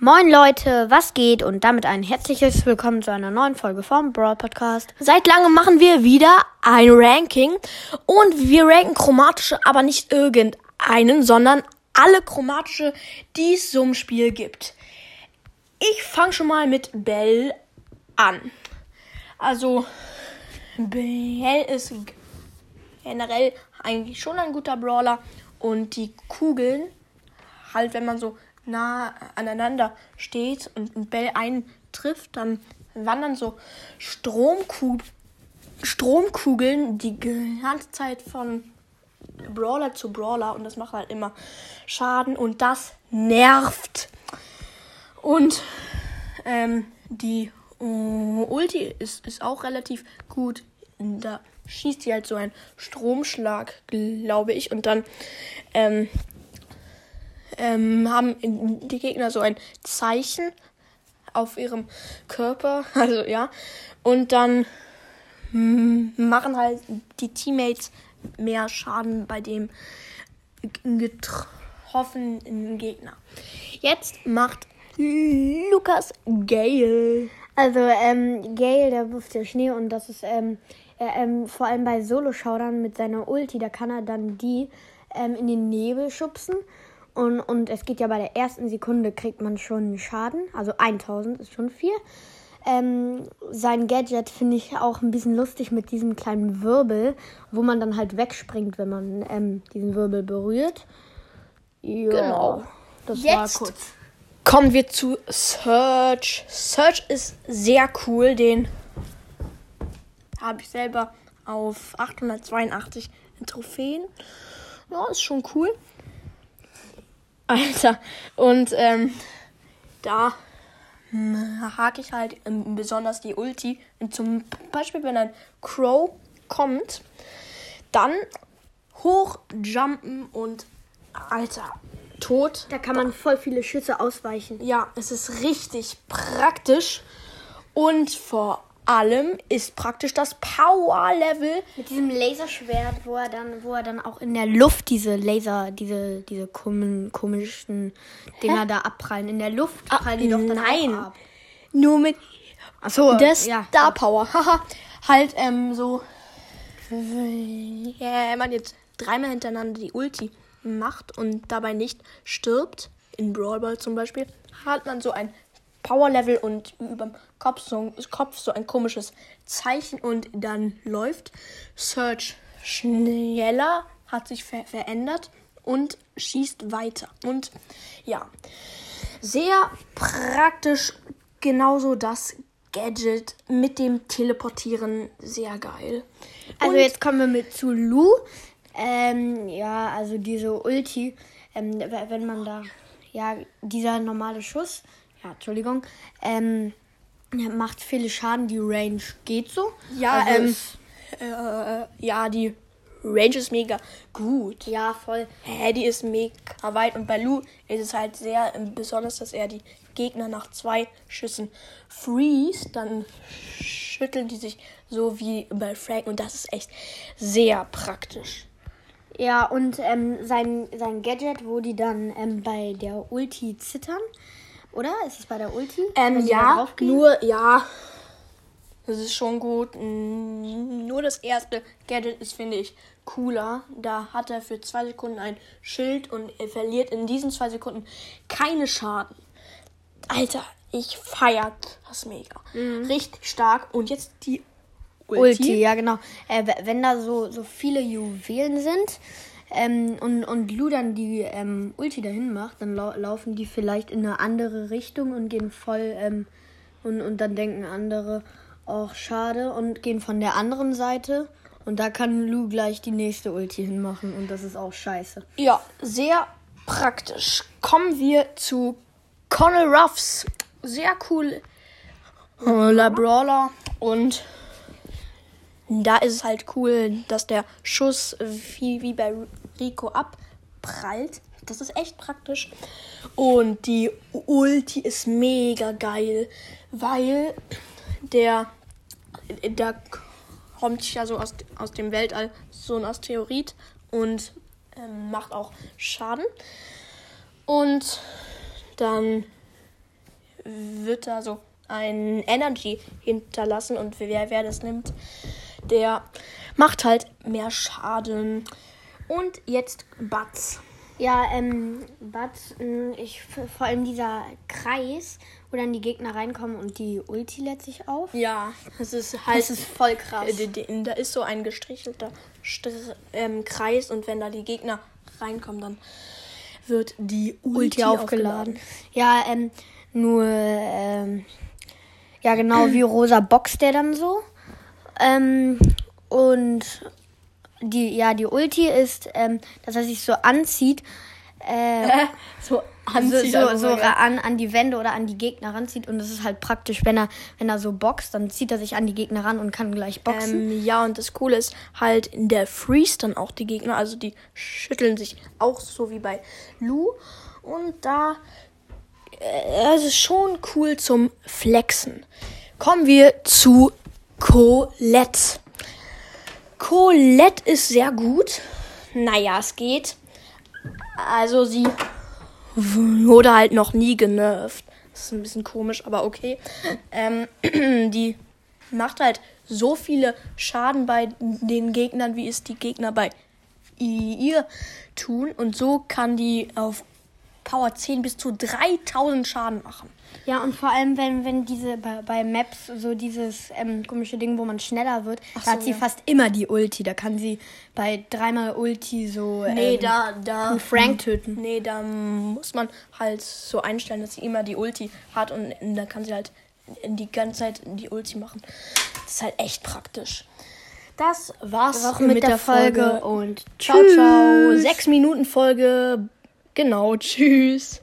Moin Leute, was geht? Und damit ein herzliches Willkommen zu einer neuen Folge vom Brawl Podcast. Seit langem machen wir wieder ein Ranking und wir ranken chromatische, aber nicht irgendeinen, sondern alle chromatische, die es so im Spiel gibt. Ich fange schon mal mit Bell an. Also, Bell ist generell eigentlich schon ein guter Brawler und die Kugeln, halt wenn man so nah aneinander steht und ein Bell einen trifft, dann wandern so Stromku Stromkugeln die ganze Zeit von Brawler zu Brawler und das macht halt immer Schaden und das nervt. Und ähm, die uh, Ulti ist, ist auch relativ gut. Da schießt sie halt so einen Stromschlag, glaube ich. Und dann ähm, ähm, haben die Gegner so ein Zeichen auf ihrem Körper. Also ja. Und dann machen halt die Teammates mehr Schaden bei dem getroffenen Gegner. Jetzt macht Lukas Gale. Also, ähm, Gale, der wirft ja Schnee und das ist, ähm, er, ähm, vor allem bei Solo-Showdown mit seiner Ulti, da kann er dann die ähm, in den Nebel schubsen. Und, und es geht ja bei der ersten Sekunde, kriegt man schon Schaden. Also 1000 ist schon viel. Ähm, sein Gadget finde ich auch ein bisschen lustig mit diesem kleinen Wirbel, wo man dann halt wegspringt, wenn man ähm, diesen Wirbel berührt. Ja, genau. Das Jetzt war kurz. Kommen wir zu Search. Search ist sehr cool. Den habe ich selber auf 882 Trophäen. Ja, ist schon cool. Alter. Und ähm, da hake ich halt ähm, besonders die Ulti. Und zum Beispiel, wenn ein Crow kommt, dann hochjumpen und Alter, tot. Da kann man voll viele Schüsse ausweichen. Ja, es ist richtig praktisch. Und vor allem ist praktisch das Power Level mit diesem Laserschwert, wo er dann, wo er dann auch in der Luft diese Laser, diese, diese komischen, Dinger Hä? da abprallen. In der Luft ah, prallen die doch dann nein. ab. Nur mit Achso, das ja. Star Power. Haha. halt ähm, so. Ja, wenn man jetzt dreimal hintereinander die Ulti macht und dabei nicht stirbt, in Brawl Ball zum Beispiel, hat man so ein Power Level und über dem Kopf so, Kopf so ein komisches Zeichen und dann läuft Search schneller, hat sich ver verändert und schießt weiter. Und ja, sehr praktisch genauso das Gadget mit dem Teleportieren sehr geil. Also und jetzt kommen wir mit zu Lu. Ähm, ja, also diese Ulti, ähm, wenn man da, ja, dieser normale Schuss, ja, Entschuldigung, ähm, macht viele Schaden. Die Range geht so. Ja, also ähm, äh, ja, die Range ist mega gut. Ja, voll. Hä, die ist mega weit. Und bei Lu ist es halt sehr äh, besonders, dass er die Gegner nach zwei Schüssen freeze. Dann schütteln die sich so wie bei Frank. Und das ist echt sehr praktisch. Ja, und ähm, sein, sein Gadget, wo die dann ähm, bei der Ulti zittern. Oder? Ist es bei der Ulti? Ähm, ja, nur, ja. Das ist schon gut. Nur das erste Gadget ist, finde ich, cooler. Da hat er für zwei Sekunden ein Schild und er verliert in diesen zwei Sekunden keine Schaden. Alter, ich feiert das mega. Mhm. Richtig stark. Und jetzt die Ulti. Ulti ja, genau. Äh, wenn da so, so viele Juwelen sind, ähm, und, und Lu dann die ähm, Ulti dahin macht, dann lau laufen die vielleicht in eine andere Richtung und gehen voll ähm, und, und dann denken andere, auch schade und gehen von der anderen Seite und da kann Lu gleich die nächste Ulti hinmachen und das ist auch scheiße. Ja, sehr praktisch. Kommen wir zu Connell Ruffs. Sehr cool. La Brawler und da ist es halt cool, dass der Schuss wie, wie bei Rico abprallt. Das ist echt praktisch. Und die Ulti ist mega geil, weil der da kommt ja so aus, aus dem Weltall so ein Asteroid und ähm, macht auch Schaden. Und dann wird da so ein Energy hinterlassen und wer, wer das nimmt, der macht halt mehr Schaden. Und jetzt Batz. Ja, ähm, Batz, mh, ich, vor allem dieser Kreis, wo dann die Gegner reinkommen und die Ulti lädt sich auf. Ja, das ist halt. Das ist voll krass. Äh, Da ist so ein gestrichelter Str ähm, Kreis und wenn da die Gegner reinkommen, dann wird die Ulti, Ulti aufgeladen. aufgeladen. Ja, ähm, nur, ähm, ja, genau, wie rosa boxt der dann so. Ähm, und die, ja, die Ulti ist, ähm, dass er sich so anzieht, äh, So so, anzieht. so, also so ja. an, an die Wände oder an die Gegner ranzieht. Und das ist halt praktisch, wenn er, wenn er so boxt, dann zieht er sich an die Gegner ran und kann gleich boxen. Ähm, ja, und das Coole ist halt, in der Freeze dann auch die Gegner, also die schütteln sich auch so wie bei Lu. Und da äh, es ist schon cool zum Flexen. Kommen wir zu Colette. Colette ist sehr gut. Naja, es geht. Also sie wurde halt noch nie genervt. Das ist ein bisschen komisch, aber okay. Ähm, die macht halt so viele Schaden bei den Gegnern, wie es die Gegner bei ihr tun. Und so kann die auf Power 10 bis zu 3000 Schaden machen. Ja, und vor allem, wenn, wenn diese bei, bei Maps so dieses ähm, komische Ding, wo man schneller wird, Ach da hat so, sie ja. fast immer die Ulti. Da kann sie bei dreimal Ulti so Nee, ähm, da, da. Frank töten. Nee, da muss man halt so einstellen, dass sie immer die Ulti hat und dann kann sie halt die ganze Zeit die Ulti machen. Das ist halt echt praktisch. Das war's auch mit der Folge und ciao, ciao. Sechs Minuten Folge. Genau, tschüss.